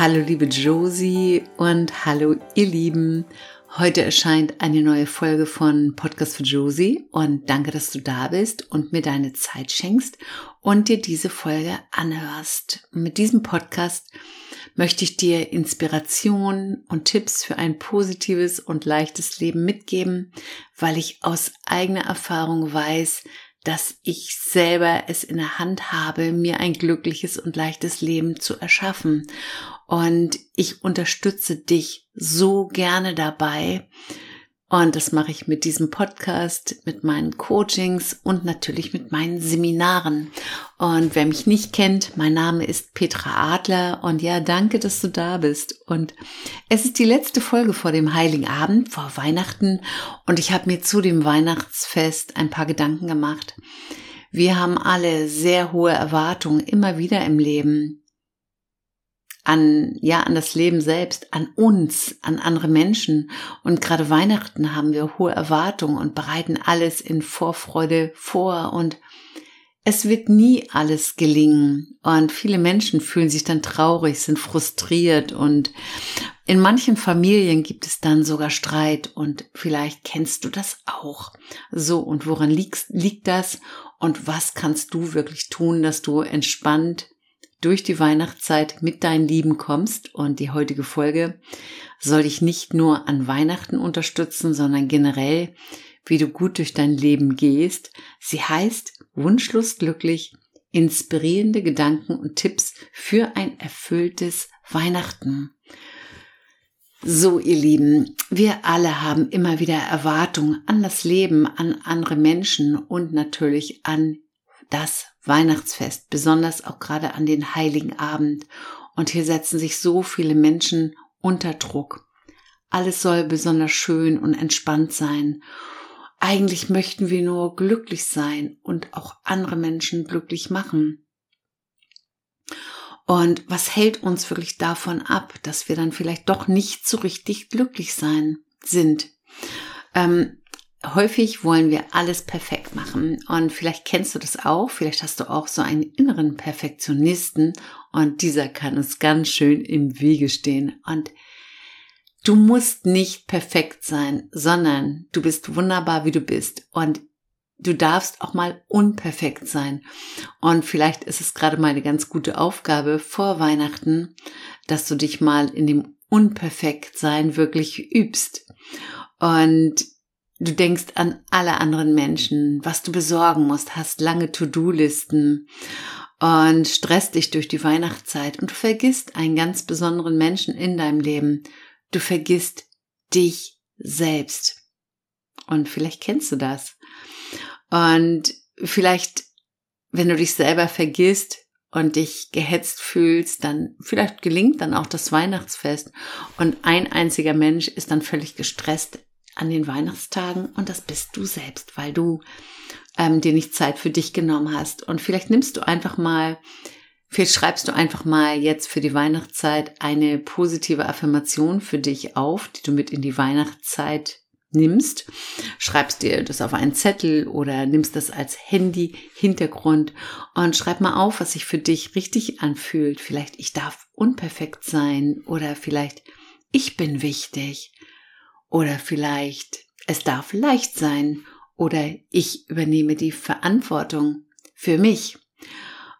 Hallo liebe Josie und hallo ihr Lieben. Heute erscheint eine neue Folge von Podcast für Josie und danke, dass du da bist und mir deine Zeit schenkst und dir diese Folge anhörst. Mit diesem Podcast möchte ich dir Inspiration und Tipps für ein positives und leichtes Leben mitgeben, weil ich aus eigener Erfahrung weiß, dass ich selber es in der Hand habe, mir ein glückliches und leichtes Leben zu erschaffen. Und ich unterstütze dich so gerne dabei, und das mache ich mit diesem Podcast, mit meinen Coachings und natürlich mit meinen Seminaren. Und wer mich nicht kennt, mein Name ist Petra Adler und ja, danke, dass du da bist. Und es ist die letzte Folge vor dem Heiligen Abend, vor Weihnachten. Und ich habe mir zu dem Weihnachtsfest ein paar Gedanken gemacht. Wir haben alle sehr hohe Erwartungen immer wieder im Leben an, ja, an das Leben selbst, an uns, an andere Menschen. Und gerade Weihnachten haben wir hohe Erwartungen und bereiten alles in Vorfreude vor und es wird nie alles gelingen. Und viele Menschen fühlen sich dann traurig, sind frustriert und in manchen Familien gibt es dann sogar Streit und vielleicht kennst du das auch. So, und woran liegt, liegt das? Und was kannst du wirklich tun, dass du entspannt durch die Weihnachtszeit mit deinen Lieben kommst. Und die heutige Folge soll dich nicht nur an Weihnachten unterstützen, sondern generell, wie du gut durch dein Leben gehst. Sie heißt Wunschlos glücklich, inspirierende Gedanken und Tipps für ein erfülltes Weihnachten. So, ihr Lieben, wir alle haben immer wieder Erwartungen an das Leben, an andere Menschen und natürlich an das Weihnachtsfest, besonders auch gerade an den heiligen Abend. Und hier setzen sich so viele Menschen unter Druck. Alles soll besonders schön und entspannt sein. Eigentlich möchten wir nur glücklich sein und auch andere Menschen glücklich machen. Und was hält uns wirklich davon ab, dass wir dann vielleicht doch nicht so richtig glücklich sein sind? Ähm, häufig wollen wir alles perfekt machen. Und vielleicht kennst du das auch, vielleicht hast du auch so einen inneren Perfektionisten. Und dieser kann uns ganz schön im Wege stehen. Und du musst nicht perfekt sein, sondern du bist wunderbar, wie du bist. Und du darfst auch mal unperfekt sein. Und vielleicht ist es gerade mal eine ganz gute Aufgabe vor Weihnachten, dass du dich mal in dem Unperfektsein wirklich übst. Und Du denkst an alle anderen Menschen, was du besorgen musst, hast lange To-Do-Listen und stresst dich durch die Weihnachtszeit und du vergisst einen ganz besonderen Menschen in deinem Leben. Du vergisst dich selbst. Und vielleicht kennst du das. Und vielleicht, wenn du dich selber vergisst und dich gehetzt fühlst, dann vielleicht gelingt dann auch das Weihnachtsfest und ein einziger Mensch ist dann völlig gestresst an den Weihnachtstagen und das bist du selbst, weil du ähm, dir nicht Zeit für dich genommen hast. Und vielleicht nimmst du einfach mal, vielleicht schreibst du einfach mal jetzt für die Weihnachtszeit eine positive Affirmation für dich auf, die du mit in die Weihnachtszeit nimmst, schreibst dir das auf einen Zettel oder nimmst das als Handy-Hintergrund und schreib mal auf, was sich für dich richtig anfühlt. Vielleicht ich darf unperfekt sein oder vielleicht ich bin wichtig oder vielleicht es darf leicht sein oder ich übernehme die Verantwortung für mich.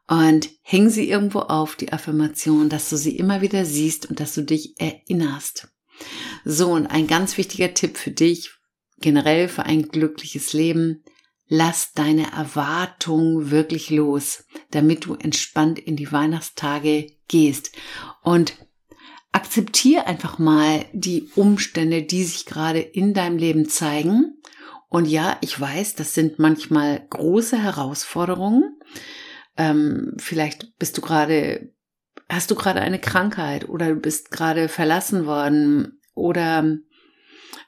Und häng sie irgendwo auf, die Affirmation, dass du sie immer wieder siehst und dass du dich erinnerst. So, und ein ganz wichtiger Tipp für dich, generell für ein glückliches Leben, lass deine Erwartung wirklich los, damit du entspannt in die Weihnachtstage gehst. Und akzeptier einfach mal die Umstände, die sich gerade in deinem Leben zeigen. Und ja, ich weiß, das sind manchmal große Herausforderungen. Ähm, vielleicht bist du gerade, hast du gerade eine Krankheit oder du bist gerade verlassen worden oder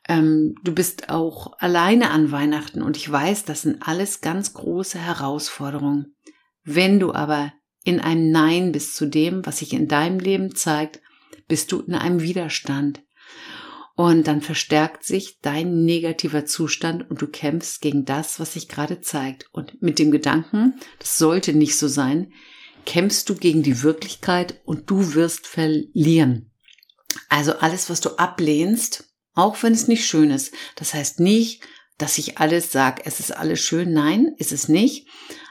ähm, du bist auch alleine an Weihnachten. Und ich weiß, das sind alles ganz große Herausforderungen. Wenn du aber in einem Nein bist zu dem, was sich in deinem Leben zeigt, bist du in einem Widerstand. Und dann verstärkt sich dein negativer Zustand und du kämpfst gegen das, was sich gerade zeigt. Und mit dem Gedanken, das sollte nicht so sein, kämpfst du gegen die Wirklichkeit und du wirst verlieren. Also alles, was du ablehnst, auch wenn es nicht schön ist, das heißt nicht, dass ich alles sage, es ist alles schön. Nein, ist es nicht.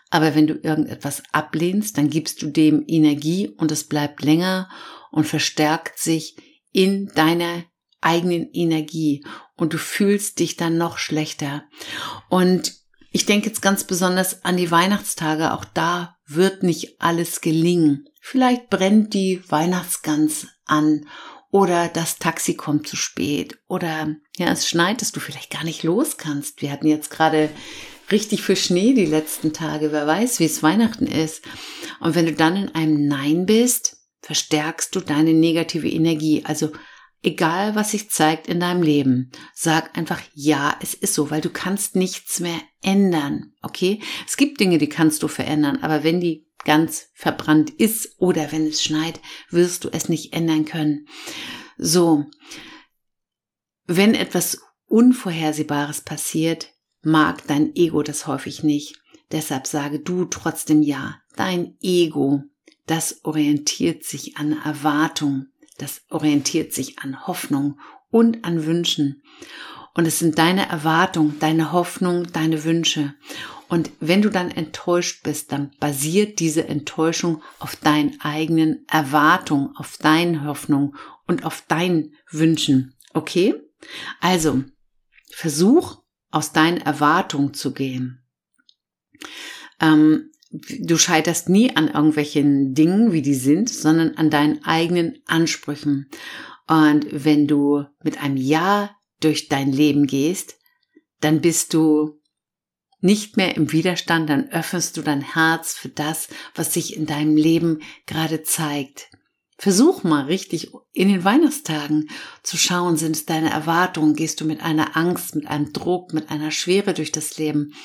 Aber wenn du irgendetwas ablehnst, dann gibst du dem Energie und es bleibt länger und verstärkt sich in deiner eigenen Energie und du fühlst dich dann noch schlechter. Und ich denke jetzt ganz besonders an die Weihnachtstage. Auch da wird nicht alles gelingen. Vielleicht brennt die Weihnachtsgans an oder das Taxi kommt zu spät oder ja, es schneit, dass du vielleicht gar nicht los kannst. Wir hatten jetzt gerade richtig für Schnee die letzten Tage. Wer weiß, wie es Weihnachten ist. Und wenn du dann in einem Nein bist, verstärkst du deine negative Energie. Also egal, was sich zeigt in deinem Leben, sag einfach ja, es ist so, weil du kannst nichts mehr ändern. Okay? Es gibt Dinge, die kannst du verändern, aber wenn die ganz verbrannt ist oder wenn es schneit, wirst du es nicht ändern können. So. Wenn etwas Unvorhersehbares passiert, mag dein Ego das häufig nicht. Deshalb sage du trotzdem ja. Dein Ego, das orientiert sich an Erwartung, das orientiert sich an Hoffnung und an Wünschen. Und es sind deine Erwartungen, deine Hoffnung, deine Wünsche. Und wenn du dann enttäuscht bist, dann basiert diese Enttäuschung auf deinen eigenen Erwartungen, auf deinen Hoffnungen und auf deinen Wünschen. Okay? Also, versuch aus deinen Erwartungen zu gehen. Ähm, du scheiterst nie an irgendwelchen Dingen, wie die sind, sondern an deinen eigenen Ansprüchen. Und wenn du mit einem Ja durch dein Leben gehst, dann bist du nicht mehr im Widerstand, dann öffnest du dein Herz für das, was sich in deinem Leben gerade zeigt. Versuch mal richtig in den Weihnachtstagen zu schauen, sind es deine Erwartungen? Gehst du mit einer Angst, mit einem Druck, mit einer Schwere durch das Leben?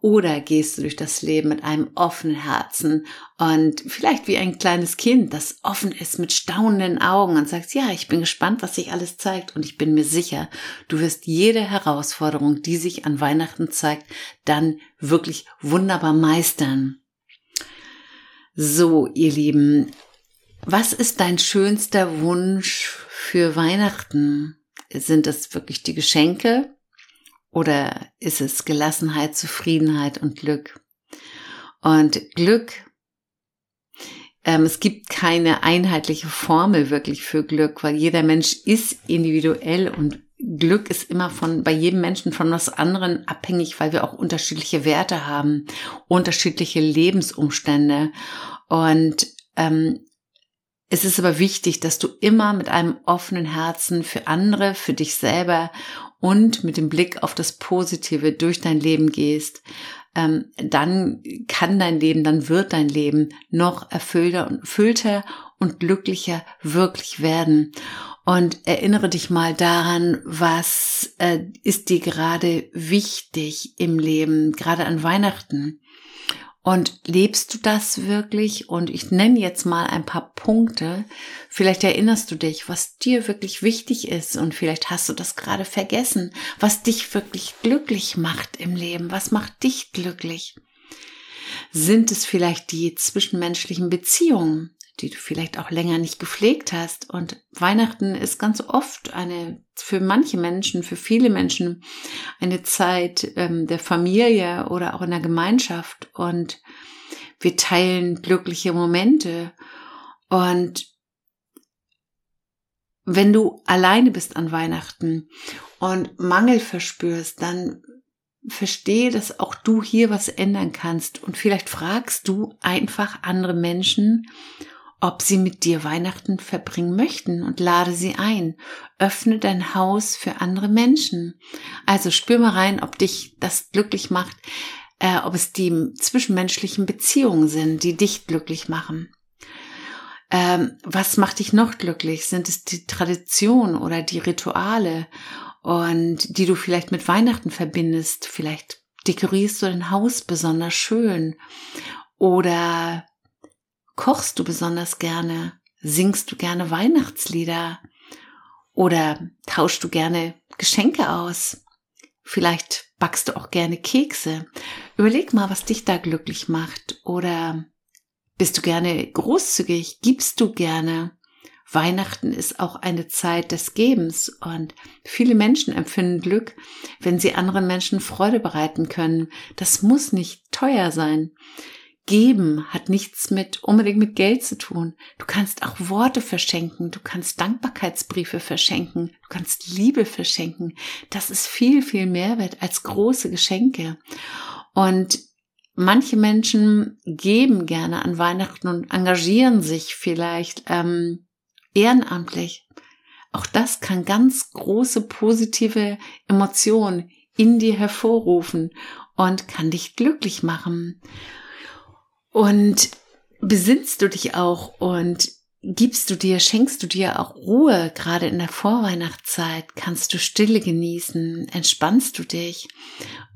Oder gehst du durch das Leben mit einem offenen Herzen und vielleicht wie ein kleines Kind, das offen ist mit staunenden Augen und sagst, ja, ich bin gespannt, was sich alles zeigt und ich bin mir sicher, du wirst jede Herausforderung, die sich an Weihnachten zeigt, dann wirklich wunderbar meistern. So, ihr Lieben, was ist dein schönster Wunsch für Weihnachten? Sind es wirklich die Geschenke oder ist es Gelassenheit, Zufriedenheit und Glück? Und Glück, ähm, es gibt keine einheitliche Formel wirklich für Glück, weil jeder Mensch ist individuell und Glück ist immer von bei jedem Menschen von was anderen abhängig, weil wir auch unterschiedliche Werte haben, unterschiedliche Lebensumstände und ähm, es ist aber wichtig, dass du immer mit einem offenen Herzen für andere, für dich selber und mit dem Blick auf das Positive durch dein Leben gehst. Ähm, dann kann dein Leben, dann wird dein Leben noch erfüllter und erfüllter und glücklicher wirklich werden. Und erinnere dich mal daran, was äh, ist dir gerade wichtig im Leben, gerade an Weihnachten. Und lebst du das wirklich? Und ich nenne jetzt mal ein paar Punkte. Vielleicht erinnerst du dich, was dir wirklich wichtig ist. Und vielleicht hast du das gerade vergessen, was dich wirklich glücklich macht im Leben. Was macht dich glücklich? Sind es vielleicht die zwischenmenschlichen Beziehungen? Die du vielleicht auch länger nicht gepflegt hast. Und Weihnachten ist ganz oft eine, für manche Menschen, für viele Menschen, eine Zeit ähm, der Familie oder auch in der Gemeinschaft. Und wir teilen glückliche Momente. Und wenn du alleine bist an Weihnachten und Mangel verspürst, dann verstehe, dass auch du hier was ändern kannst. Und vielleicht fragst du einfach andere Menschen, ob sie mit dir Weihnachten verbringen möchten und lade sie ein. Öffne dein Haus für andere Menschen. Also spür mal rein, ob dich das glücklich macht, äh, ob es die zwischenmenschlichen Beziehungen sind, die dich glücklich machen. Ähm, was macht dich noch glücklich? Sind es die Tradition oder die Rituale und die du vielleicht mit Weihnachten verbindest? Vielleicht dekorierst du dein Haus besonders schön oder Kochst du besonders gerne? Singst du gerne Weihnachtslieder? Oder tauschst du gerne Geschenke aus? Vielleicht backst du auch gerne Kekse. Überleg mal, was dich da glücklich macht. Oder Bist du gerne großzügig? Gibst du gerne? Weihnachten ist auch eine Zeit des Gebens und viele Menschen empfinden Glück, wenn sie anderen Menschen Freude bereiten können. Das muss nicht teuer sein. Geben hat nichts mit unbedingt mit Geld zu tun. Du kannst auch Worte verschenken, du kannst Dankbarkeitsbriefe verschenken, du kannst Liebe verschenken. Das ist viel, viel mehr wert als große Geschenke. Und manche Menschen geben gerne an Weihnachten und engagieren sich vielleicht ähm, ehrenamtlich. Auch das kann ganz große positive Emotionen in dir hervorrufen und kann dich glücklich machen. Und besinnst du dich auch und gibst du dir, schenkst du dir auch Ruhe, gerade in der Vorweihnachtszeit, kannst du Stille genießen, entspannst du dich?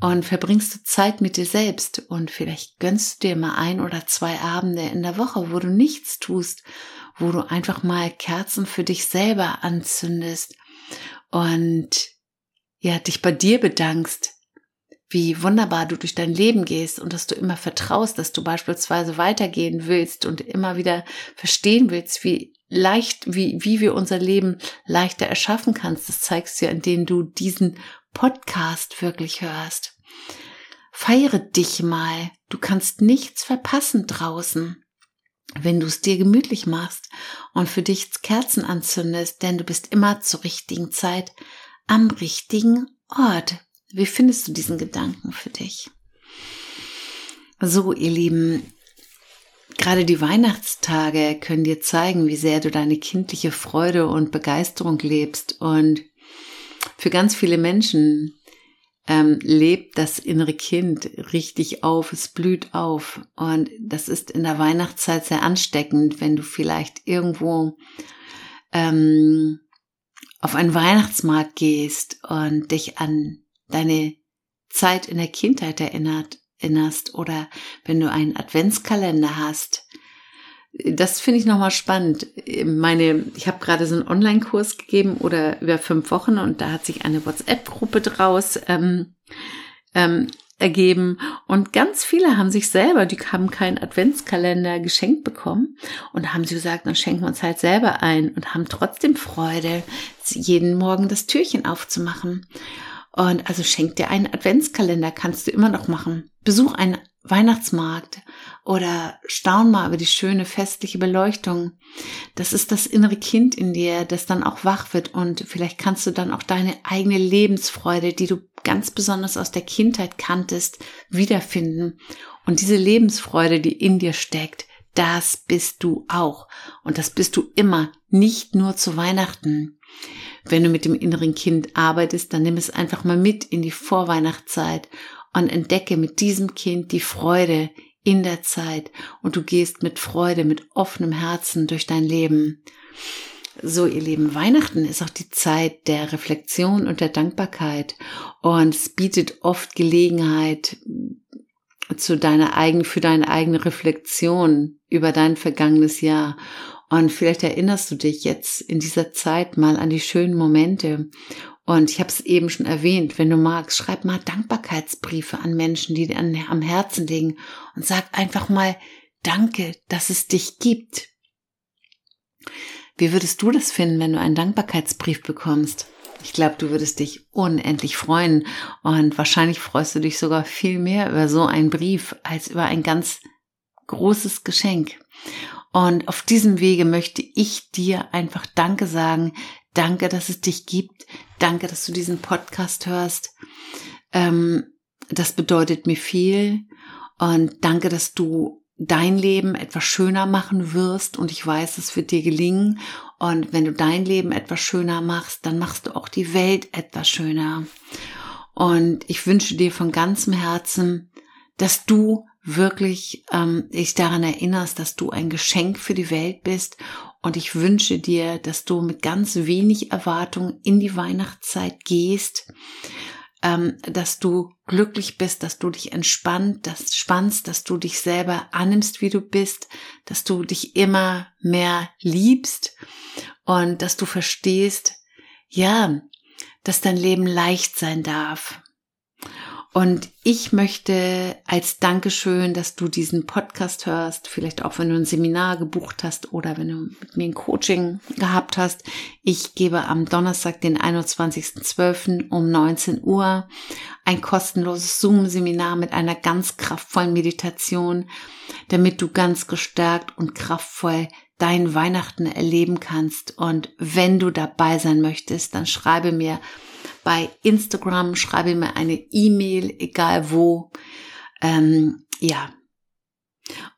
Und verbringst du Zeit mit dir selbst? Und vielleicht gönnst du dir mal ein oder zwei Abende in der Woche, wo du nichts tust wo du einfach mal Kerzen für dich selber anzündest und ja, dich bei dir bedankst, wie wunderbar du durch dein Leben gehst und dass du immer vertraust, dass du beispielsweise weitergehen willst und immer wieder verstehen willst, wie leicht, wie, wie wir unser Leben leichter erschaffen kannst. Das zeigst du ja, indem du diesen Podcast wirklich hörst. Feiere dich mal. Du kannst nichts verpassen draußen wenn du es dir gemütlich machst und für dich Kerzen anzündest, denn du bist immer zur richtigen Zeit am richtigen Ort. Wie findest du diesen Gedanken für dich? So, ihr Lieben, gerade die Weihnachtstage können dir zeigen, wie sehr du deine kindliche Freude und Begeisterung lebst und für ganz viele Menschen ähm, lebt das innere Kind richtig auf, es blüht auf. Und das ist in der Weihnachtszeit sehr ansteckend, wenn du vielleicht irgendwo ähm, auf einen Weihnachtsmarkt gehst und dich an deine Zeit in der Kindheit erinnert, erinnerst oder wenn du einen Adventskalender hast das finde ich nochmal spannend. Meine, ich habe gerade so einen Online-Kurs gegeben oder über fünf Wochen und da hat sich eine WhatsApp-Gruppe draus ähm, ähm, ergeben und ganz viele haben sich selber, die haben keinen Adventskalender geschenkt bekommen und haben sie gesagt, dann schenken wir uns halt selber ein und haben trotzdem Freude, jeden Morgen das Türchen aufzumachen. Und also schenk dir einen Adventskalender, kannst du immer noch machen. Besuch einen Weihnachtsmarkt oder staun mal über die schöne festliche Beleuchtung. Das ist das innere Kind in dir, das dann auch wach wird und vielleicht kannst du dann auch deine eigene Lebensfreude, die du ganz besonders aus der Kindheit kanntest, wiederfinden. Und diese Lebensfreude, die in dir steckt, das bist du auch. Und das bist du immer, nicht nur zu Weihnachten. Wenn du mit dem inneren Kind arbeitest, dann nimm es einfach mal mit in die Vorweihnachtszeit und entdecke mit diesem Kind die Freude in der Zeit und du gehst mit Freude, mit offenem Herzen durch dein Leben. So, ihr Lieben, Weihnachten ist auch die Zeit der Reflexion und der Dankbarkeit und es bietet oft Gelegenheit zu deiner eigenen, für deine eigene Reflexion über dein vergangenes Jahr. Und vielleicht erinnerst du dich jetzt in dieser Zeit mal an die schönen Momente und ich habe es eben schon erwähnt, wenn du magst, schreib mal Dankbarkeitsbriefe an Menschen, die dir am Herzen liegen und sag einfach mal Danke, dass es dich gibt. Wie würdest du das finden, wenn du einen Dankbarkeitsbrief bekommst? Ich glaube, du würdest dich unendlich freuen und wahrscheinlich freust du dich sogar viel mehr über so einen Brief als über ein ganz großes Geschenk. Und auf diesem Wege möchte ich dir einfach Danke sagen, Danke, dass es dich gibt. Danke, dass du diesen Podcast hörst. Ähm, das bedeutet mir viel. Und danke, dass du dein Leben etwas schöner machen wirst. Und ich weiß, es wird dir gelingen. Und wenn du dein Leben etwas schöner machst, dann machst du auch die Welt etwas schöner. Und ich wünsche dir von ganzem Herzen, dass du wirklich ähm, dich daran erinnerst, dass du ein Geschenk für die Welt bist. Und ich wünsche dir, dass du mit ganz wenig Erwartung in die Weihnachtszeit gehst, ähm, dass du glücklich bist, dass du dich entspannt, das spannst, dass du dich selber annimmst, wie du bist, dass du dich immer mehr liebst und dass du verstehst, ja, dass dein Leben leicht sein darf Und ich möchte als Dankeschön, dass du diesen Podcast hörst, vielleicht auch wenn du ein Seminar gebucht hast oder wenn du mit mir ein Coaching gehabt hast. Ich gebe am Donnerstag, den 21.12. um 19 Uhr ein kostenloses Zoom-Seminar mit einer ganz kraftvollen Meditation, damit du ganz gestärkt und kraftvoll dein Weihnachten erleben kannst. Und wenn du dabei sein möchtest, dann schreibe mir bei Instagram, schreibe mir eine E-Mail, egal wo. Ähm, ja.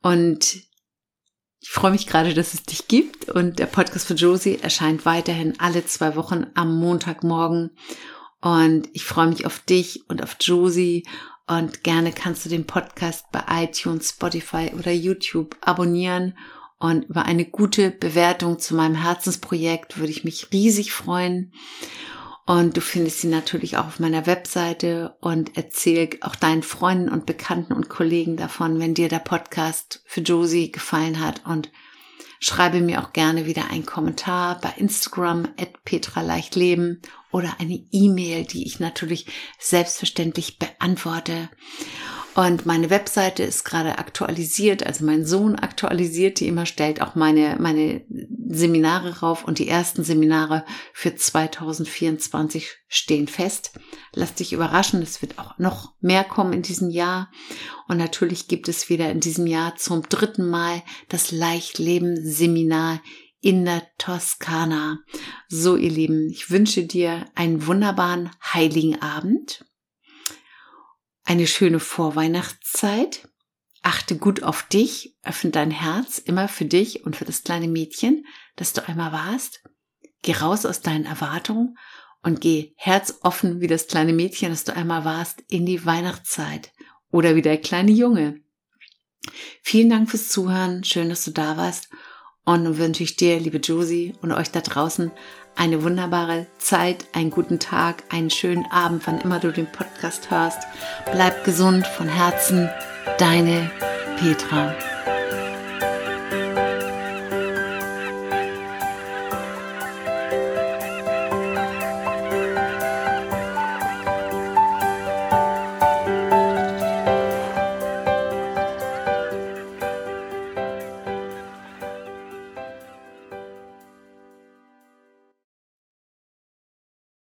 Und ich freue mich gerade, dass es dich gibt und der Podcast für Josie erscheint weiterhin alle zwei Wochen am Montagmorgen. Und ich freue mich auf dich und auf Josie und gerne kannst du den Podcast bei iTunes, Spotify oder YouTube abonnieren und über eine gute Bewertung zu meinem Herzensprojekt würde ich mich riesig freuen. Und du findest sie natürlich auch auf meiner Webseite und erzähl auch deinen Freunden und Bekannten und Kollegen davon, wenn dir der Podcast für Josie gefallen hat und schreibe mir auch gerne wieder einen Kommentar bei Instagram at Petra Leichtleben oder eine E-Mail, die ich natürlich selbstverständlich beantworte. Und meine Webseite ist gerade aktualisiert, also mein Sohn aktualisiert die immer, stellt auch meine, meine Seminare rauf und die ersten Seminare für 2024 stehen fest. Lass dich überraschen, es wird auch noch mehr kommen in diesem Jahr. Und natürlich gibt es wieder in diesem Jahr zum dritten Mal das Leichtleben Seminar in der Toskana. So, ihr Lieben, ich wünsche dir einen wunderbaren heiligen Abend eine schöne Vorweihnachtszeit. Achte gut auf dich, öffne dein Herz immer für dich und für das kleine Mädchen, das du einmal warst. Geh raus aus deinen Erwartungen und geh herzoffen wie das kleine Mädchen, das du einmal warst, in die Weihnachtszeit oder wie der kleine Junge. Vielen Dank fürs Zuhören, schön, dass du da warst und nun wünsche ich dir, liebe Josie und euch da draußen, eine wunderbare Zeit, einen guten Tag, einen schönen Abend, wann immer du den Podcast hörst. Bleib gesund von Herzen, deine Petra.